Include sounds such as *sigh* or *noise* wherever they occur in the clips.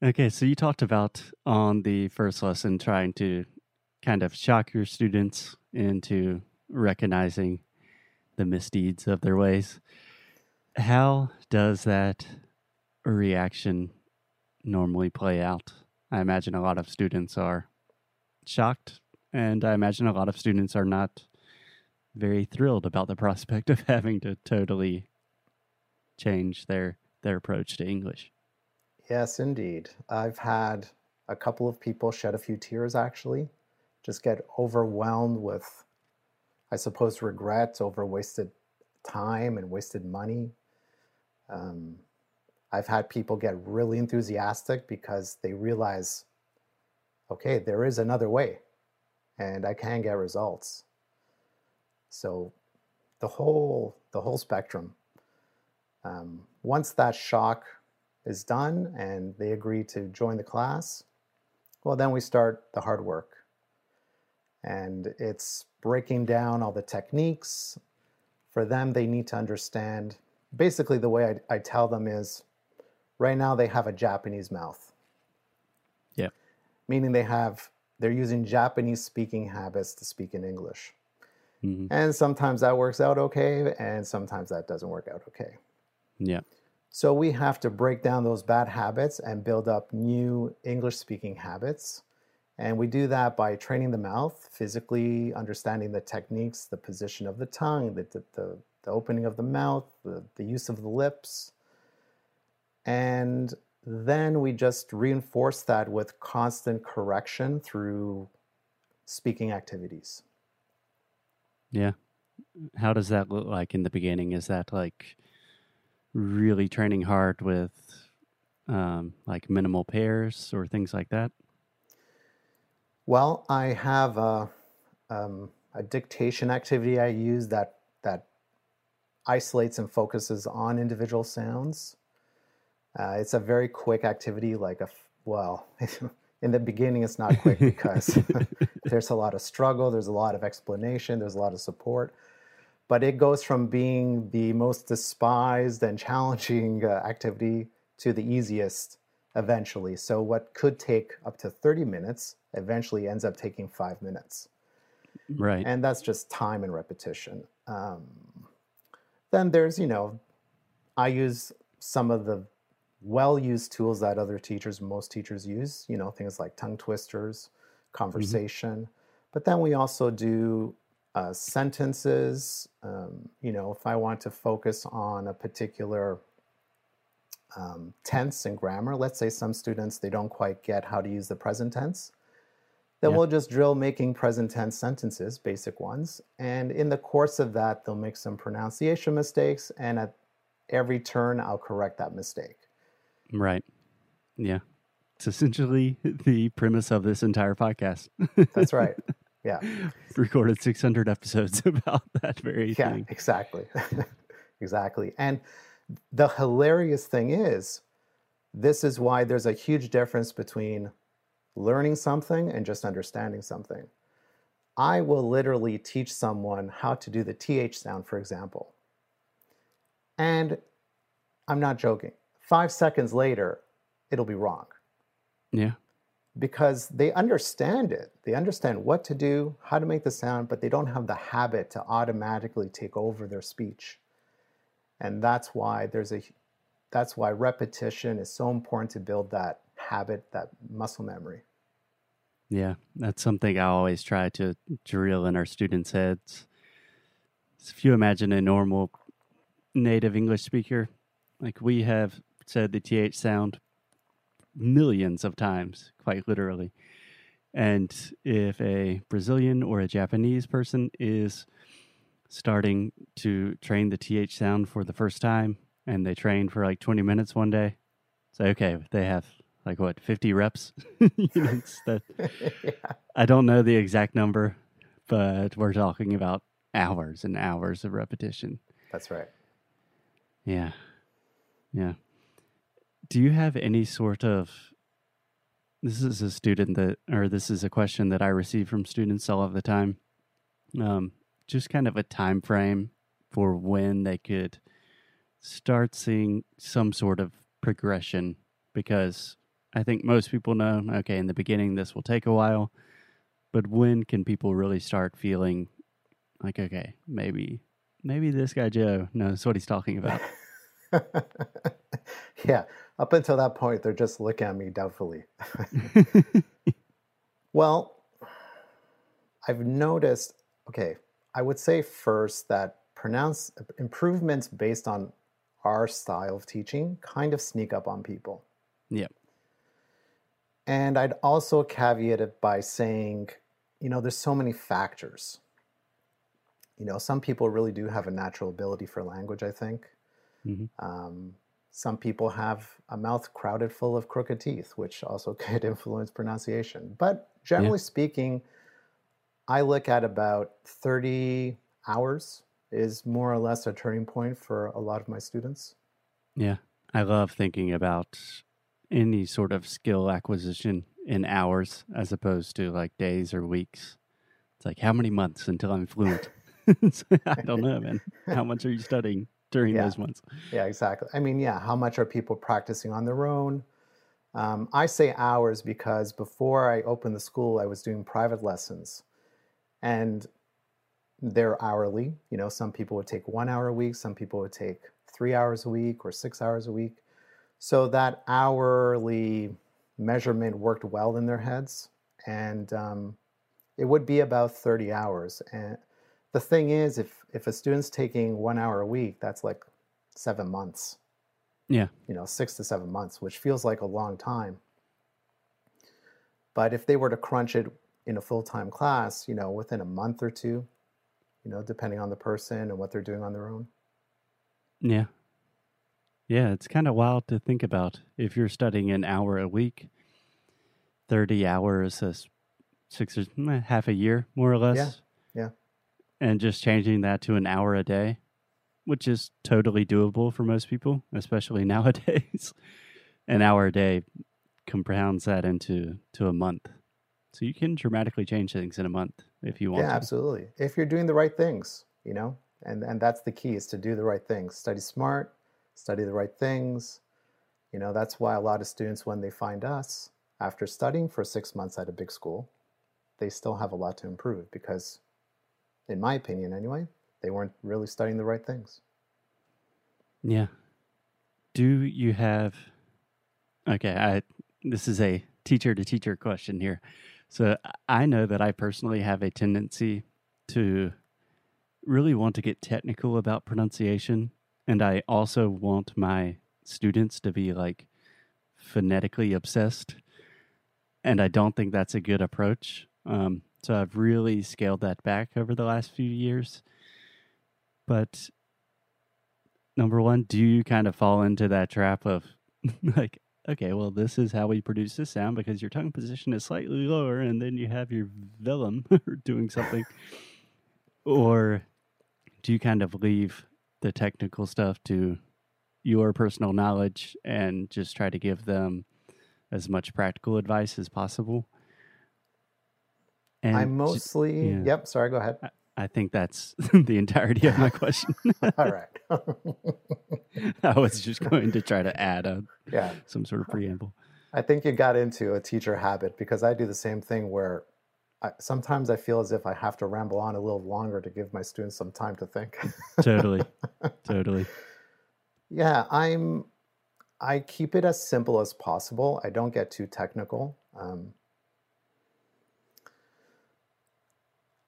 Okay, so you talked about on the first lesson trying to kind of shock your students into recognizing the misdeeds of their ways. How does that reaction normally play out? I imagine a lot of students are shocked, and I imagine a lot of students are not very thrilled about the prospect of *laughs* having to totally change their their approach to English. Yes, indeed. I've had a couple of people shed a few tears actually, just get overwhelmed with, I suppose, regret over wasted time and wasted money. Um, I've had people get really enthusiastic because they realize, okay, there is another way and I can get results. So the whole the whole spectrum. Um, once that shock is done and they agree to join the class, well, then we start the hard work. And it's breaking down all the techniques. For them, they need to understand basically the way I, I tell them is right now they have a Japanese mouth. Yeah. Meaning they have, they're using Japanese speaking habits to speak in English. Mm-hmm. And sometimes that works out okay, and sometimes that doesn't work out okay. Yeah. So we have to break down those bad habits and build up new English speaking habits. And we do that by training the mouth, physically understanding the techniques, the position of the tongue, the, the, the, opening of the mouth, the, the use of the lips. And then we just reinforce that with constant correction through speaking activities. Yeah. How does that look like in the beginning? Is that like really training hard with um, like minimal pairs or things like that? Well, I have a, um, a dictation activity I use that that isolates and focuses on individual sounds. Uh, it's a very quick activity, like a well. *laughs* in the beginning, it's not quick *laughs* because *laughs* there's a lot of struggle, there's a lot of explanation, there's a lot of support but it goes from being the most despised and challenging uh, activity to the easiest eventually. So, what could take up to 30 minutes eventually ends up taking five minutes. Right. And that's just time and repetition. Um, then there's, you know, I use some of the well used tools that other teachers, most teachers use, you know, things like tongue twisters, mm-hmm. conversation. Mm-hmm. But then we also do uh, sentences. Um, you know, if I want to focus on a particular um, tense and grammar, let's say some students they don't quite get how to use the present tense, then yeah. we'll just drill making present tense sentences, basic ones, and in the course of that, they'll make some pronunciation mistakes, and at every turn, I'll correct that mistake. Right. Yeah. It's essentially *laughs* the premise of this entire podcast. That's right. *laughs* Yeah. *laughs* Recorded 600 episodes *laughs* about that very yeah, thing. exactly. *laughs* exactly. And the hilarious thing is, this is why there's a huge difference between learning something and just understanding something. I will literally teach someone how to do the TH sound, for example. And I'm not joking. Five seconds later, it'll be wrong. Yeah because they understand it. They understand what to do, how to make the sound, but they don't have the habit to automatically take over their speech. And that's why there's a that's why repetition is so important to build that habit, that muscle memory. Yeah, that's something I always try to drill in our students' heads. If you imagine a normal native English speaker, like we have said the TH sound millions of times, quite literally. And if a Brazilian or a Japanese person is starting to train the TH sound for the first time and they train for like 20 minutes one day, say, okay, they have like what, 50 reps? *laughs* that, *laughs* yeah. I don't know the exact number, but we're talking about hours and hours of repetition. That's right. Yeah. Yeah do you have any sort of this is a student that or this is a question that i receive from students all of the time um, just kind of a time frame for when they could start seeing some sort of progression because I think most people know, okay, in the beginning, this will take a while. But when can people really start feeling like, okay, maybe, maybe this guy Joe knows what he's talking about? *laughs* yeah, up until that point, they're just looking at me doubtfully. *laughs* well, I've noticed, okay, I would say first that pronounce improvements based on our style of teaching kind of sneak up on people. Yeah. And I'd also caveat it by saying, you know, there's so many factors. You know, some people really do have a natural ability for language, I think. Mm-hmm. Um, some people have a mouth crowded full of crooked teeth, which also *laughs* could influence pronunciation. But generally yeah. speaking, I look at about 30 hours is more or less a turning point for a lot of my students. Yeah. I love thinking about any sort of skill acquisition in hours as opposed to like days or weeks. It's like how many months until I'm fluent? *laughs* I don't know, man. How much are you studying during yeah. those months? Yeah, exactly. I mean, yeah, how much are people practicing on their own? Um, I say hours because before I opened the school, I was doing private lessons, and they're hourly. You know, some people would take one hour a week, some people would take three hours a week or six hours a week. So that hourly measurement worked well in their heads, and um, it would be about 30 hours. And the thing is, if if a student's taking one hour a week, that's like seven months. Yeah, you know, six to seven months, which feels like a long time. But if they were to crunch it in a full time class, you know, within a month or two, you know, depending on the person and what they're doing on their own. Yeah, yeah, it's kind of wild to think about. If you're studying an hour a week, 30 hours, is six or eh, half a year, more or less. Yeah. Yeah. And just changing that to an hour a day, which is totally doable for most people, especially *laughs* nowadays. an hour a day compounds that into to a month. So you can dramatically change things in a month if you want. Yeah, to. absolutely. If you're doing the right things, you know, and and that's the key is to do the right things. Study smart, study the right things. You know, that's why a lot of students, when they find us after studying for six months at a big school, they still have a lot to improve because, in my opinion anyway, they weren't really studying the right things. Yeah. Do you have, okay, I, this is a teacher to teacher question here. So I know that I personally have a tendency to really want to get technical about pronunciation and I also want my students to be like phonetically obsessed. And I don't think that's a good approach. Um, so I've really scaled that back over the last few years. But number one, do you kind of fall into that trap of *laughs* like, okay, well, this is how we produce this sound because your tongue position is slightly lower, and then you have your velum *laughs* doing something? or do you kind of leave the technical stuff to your personal knowledge and just try to give them as much practical advice as possible. And I mostly, yeah, yep, sorry, go ahead. I, I think that's *laughs* the entirety of my question. *laughs* All right. I was just going to try to add a, yeah. some sort of preamble. I think you got into a teacher habit because I do the same thing where I, sometimes I feel as if I have to ramble on a little longer to give my students some time to think. *laughs* totally, totally. Yeah, I'm. I keep it as simple as possible. I don't get too technical. Um,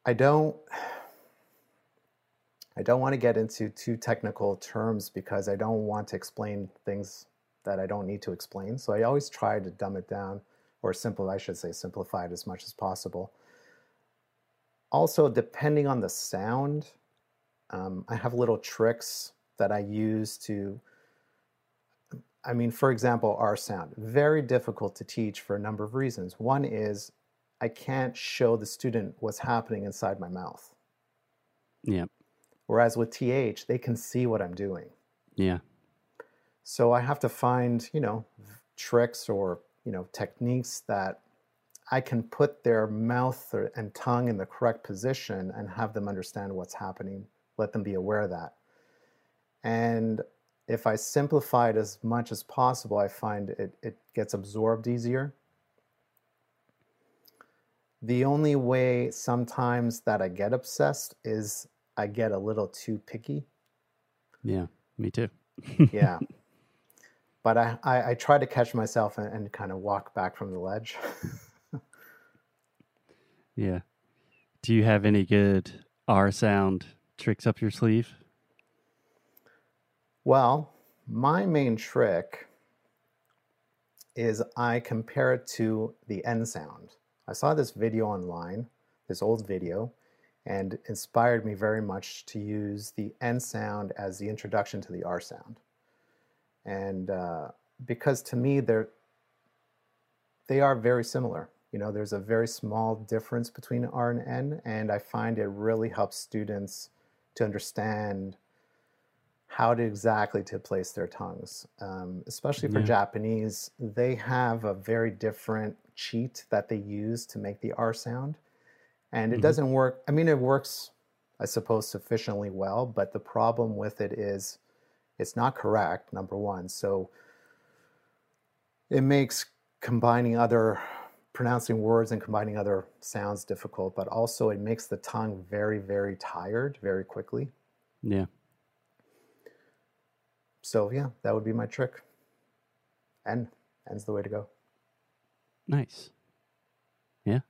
I don't. I don't want to get into too technical terms because I don't want to explain things that I don't need to explain. So I always try to dumb it down or simple, I should say, simplify it as much as possible also, depending on the sound, um, I have little tricks that I use to. I mean, for example, R sound, very difficult to teach for a number of reasons. One is I can't show the student what's happening inside my mouth. Yeah. Whereas with TH, they can see what I'm doing. Yeah. So I have to find, you know, tricks or, you know, techniques that I can put their mouth or, and tongue in the correct position and have them understand what's happening, let them be aware of that. And if I simplify it as much as possible, I find it, it gets absorbed easier. The only way sometimes that I get obsessed is I get a little too picky. Yeah, me too. yeah. *laughs* But I, I, I, try to catch myself and, and kind of walk back from the ledge. *laughs* yeah. Do you have any good R sound tricks up your sleeve? Well, my main trick is I compare it to the N sound. I saw this video online, this old video, and inspired me very much to use the N sound as the introduction to the R sound. And uh, because to me, they're, they are very similar. You know, there's a very small difference between R and N, and I find it really helps students to understand how to exactly to place their tongues. Um, especially for yeah. Japanese, they have a very different cheat that they use to make the R sound. And it mm-hmm. doesn't work. I mean, it works, I suppose, sufficiently well, but the problem with it is it's not correct, number one. So it makes combining other pronouncing words and combining other sounds difficult, but also it makes the tongue very, very tired very quickly. Yeah. So yeah, that would be my trick. And ends the way to go. Nice. Yeah.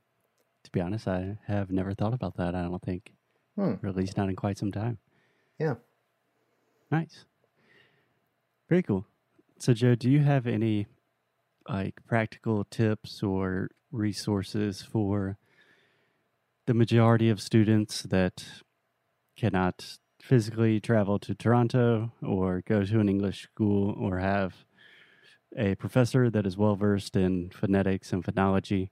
To be honest, I have never thought about that. I don't think, hmm. or at least not in quite some time. Yeah. Nice. Very cool. So, Joe, do you have any like practical tips or resources for the majority of students that cannot physically travel to Toronto or go to an English school or have a professor that is well versed in phonetics and phonology.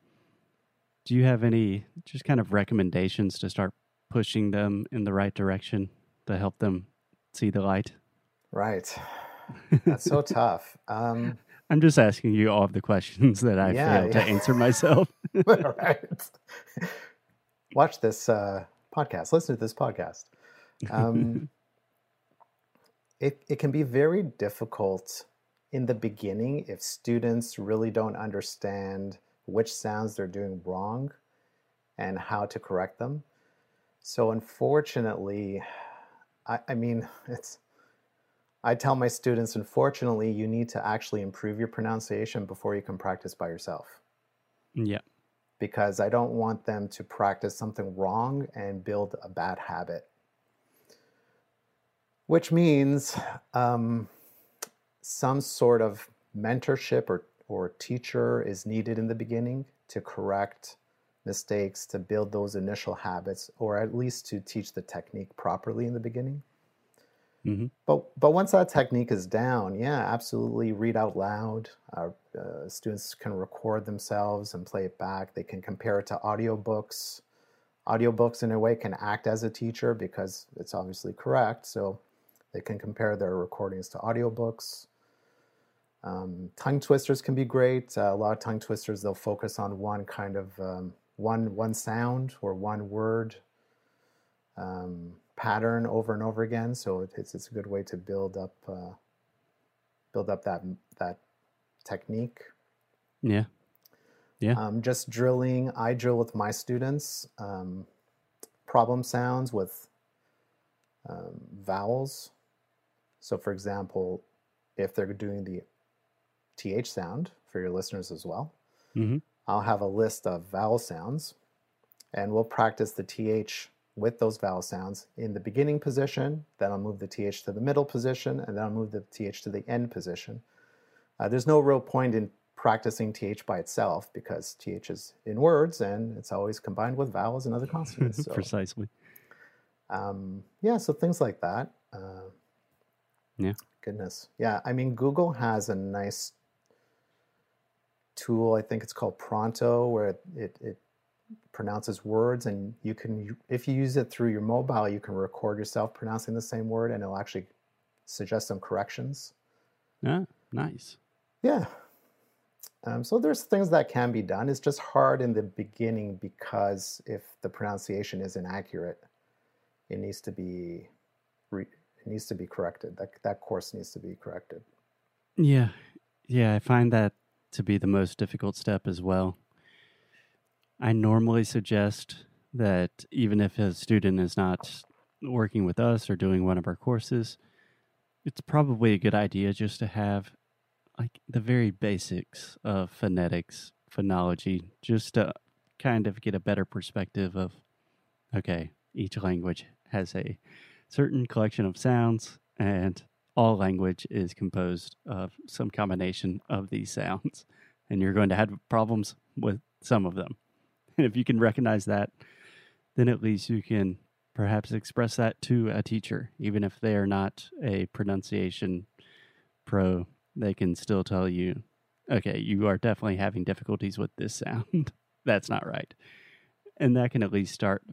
Do you have any just kind of recommendations to start pushing them in the right direction to help them see the light? Right. *laughs* That's so tough. Um, I'm just asking you all of the questions *laughs* that I yeah, failed yeah. to answer myself. *laughs* right. Watch this uh, podcast. Listen to this podcast. Um, it, it can be very difficult in the beginning if students really don't understand which sounds they're doing wrong and how to correct them. So unfortunately, I, I mean, *laughs* it's I tell my students, unfortunately, you need to actually improve your pronunciation before you can practice by yourself. Yeah. Because I don't want them to practice something wrong and build a bad habit. Which means um, some sort of mentorship or, or teacher is needed in the beginning to correct mistakes, to build those initial habits, or at least to teach the technique properly in the beginning. Mm-hmm. But but once that technique is down, yeah, absolutely read out loud. Uh, uh, students can record themselves and play it back. They can compare it to audiobooks. Audiobooks, in a way, can act as a teacher because it's obviously correct. So they can compare their recordings to audiobooks. Um, tongue twisters can be great. Uh, a lot of tongue twisters they'll focus on one kind of um, one one sound or one word. Um, pattern over and over again. So it's it's a good way to build up uh, build up that that technique. Yeah, yeah. Um, just drilling. I drill with my students. Um, problem sounds with um, vowels. So, for example, if they're doing the th sound for your listeners as well, mm-hmm. I'll have a list of vowel sounds, and we'll practice the th with those vowel sounds in the beginning position, then I'll move the TH to the middle position, and then I'll move the TH to the end position. Uh, there's no real point in practicing TH by itself because TH is in words and it's always combined with vowels and other consonants. *laughs* So, Precisely. Um, yeah, so things like that. Uh, yeah. Goodness. Yeah, I mean, Google has a nice tool. I think it's called Pronto, where it, it, it pronounces words and you can if you use it through your mobile you can record yourself pronouncing the same word and it'll actually suggest some corrections yeah nice yeah um, so there's things that can be done it's just hard in the beginning because if the pronunciation is inaccurate it needs to be re- it needs to be corrected. That that course needs to be corrected. Yeah. Yeah, I find that to be the most difficult step as well. I normally suggest that even if a student is not working with us or doing one of our courses, it's probably a good idea just to have like the very basics of phonetics, phonology, just to kind of get a better perspective of okay, each language has a certain collection of sounds and all language is composed of some combination of these sounds and you're going to have problems with some of them. And if you can recognize that, then at least you can perhaps express that to a teacher, even if they are not a pronunciation pro, they can still tell you, okay, you are definitely having difficulties with this sound. *laughs* That's not right. And that can at least start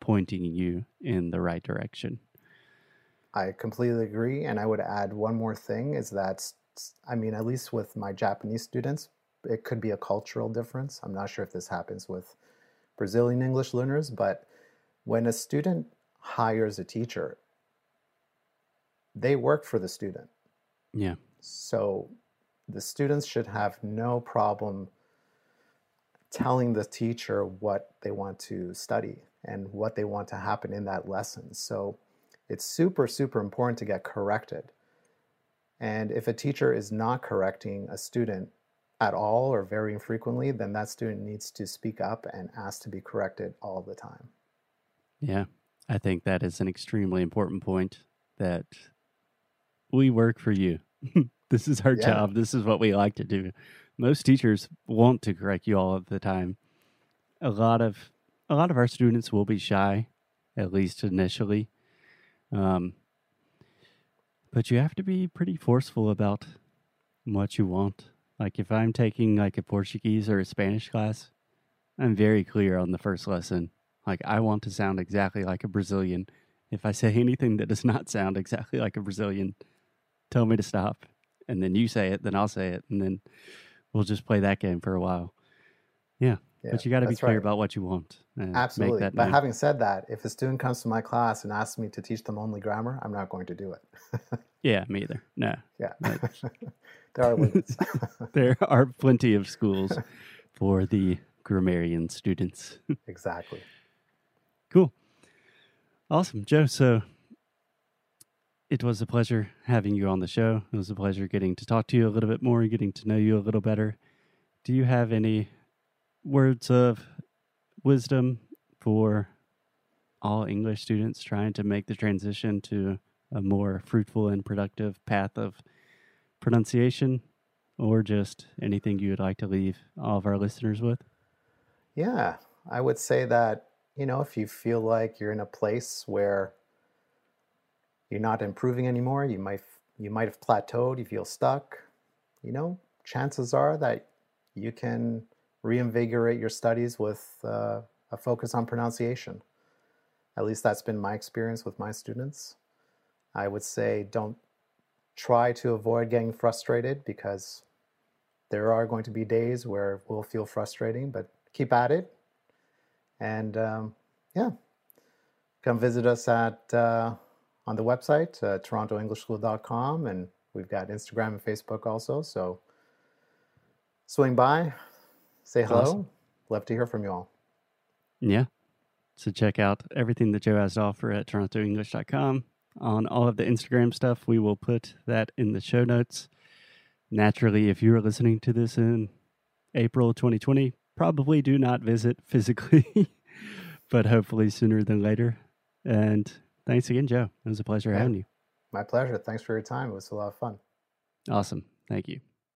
pointing you in the right direction. I completely agree. And I would add one more thing is that, I mean, at least with my Japanese students, it could be a cultural difference. I'm not sure if this happens with Brazilian English learners, but when a student hires a teacher, they work for the student. Yeah. So the students should have no problem telling the teacher what they want to study and what they want to happen in that lesson. So it's super, super important to get corrected. And if a teacher is not correcting a student at all or very infrequently, then that student needs to speak up and ask to be corrected all the time. Yeah, I think that is an extremely important point that we work for you. *laughs* this is our yeah. job. This is what we like to do. Most teachers want to correct you all of the time. A lot of a lot of our students will be shy, at least initially. Um, but you have to be pretty forceful about what you want. Like if I'm taking like a Portuguese or a Spanish class, I'm very clear on the first lesson. Like I want to sound exactly like a Brazilian. If I say *laughs* anything that does not sound exactly like a Brazilian, tell me to stop. And then you say it, then I'll say it, and then we'll just play that game for a while. Yeah. Yeah but you got to be clear right. about what you want. Absolutely. but known. having said that, if a student comes to my class and asks me to teach them only grammar, I'm not going to do it. *laughs* yeah, me either. No. Yeah. *laughs* there are limits. *laughs* there are plenty of schools for the grammarian students. exactly. Cool. Awesome, Joe. So it was a pleasure having you on the show. It was a pleasure getting to talk to you a little bit more, getting to know you a little better. Do you have any words of wisdom for all English students trying to make the transition to a more fruitful and productive path of pronunciation, or just anything you would like to leave all of our listeners with? Yeah, I would say that, you know, if you feel like you're in a place where you're not improving anymore, you might you might have plateaued, you feel stuck, you know, chances are that you can reinvigorate your studies with uh, a focus on pronunciation. At least that's been my experience with my students. I would say don't try to avoid getting frustrated because there are going to be days where we'll feel frustrating, but keep at it. And um, yeah, come visit us at uh, on the website, uh, torontoenglishschool.com, and we've got Instagram and Facebook also. So swing by, say hello. Awesome. Love to hear from you all. Yeah. So check out everything that Joe has to offer at torontoenglish.com. On all of the Instagram stuff, we will put that in the show notes. Naturally, if you are listening to this in April 2020, probably do not visit *laughs* physically, but hopefully sooner than later. And thanks again, Joe. It was a pleasure yeah. having you. My pleasure. Thanks for your time. It was a lot of fun. Awesome. Thank you.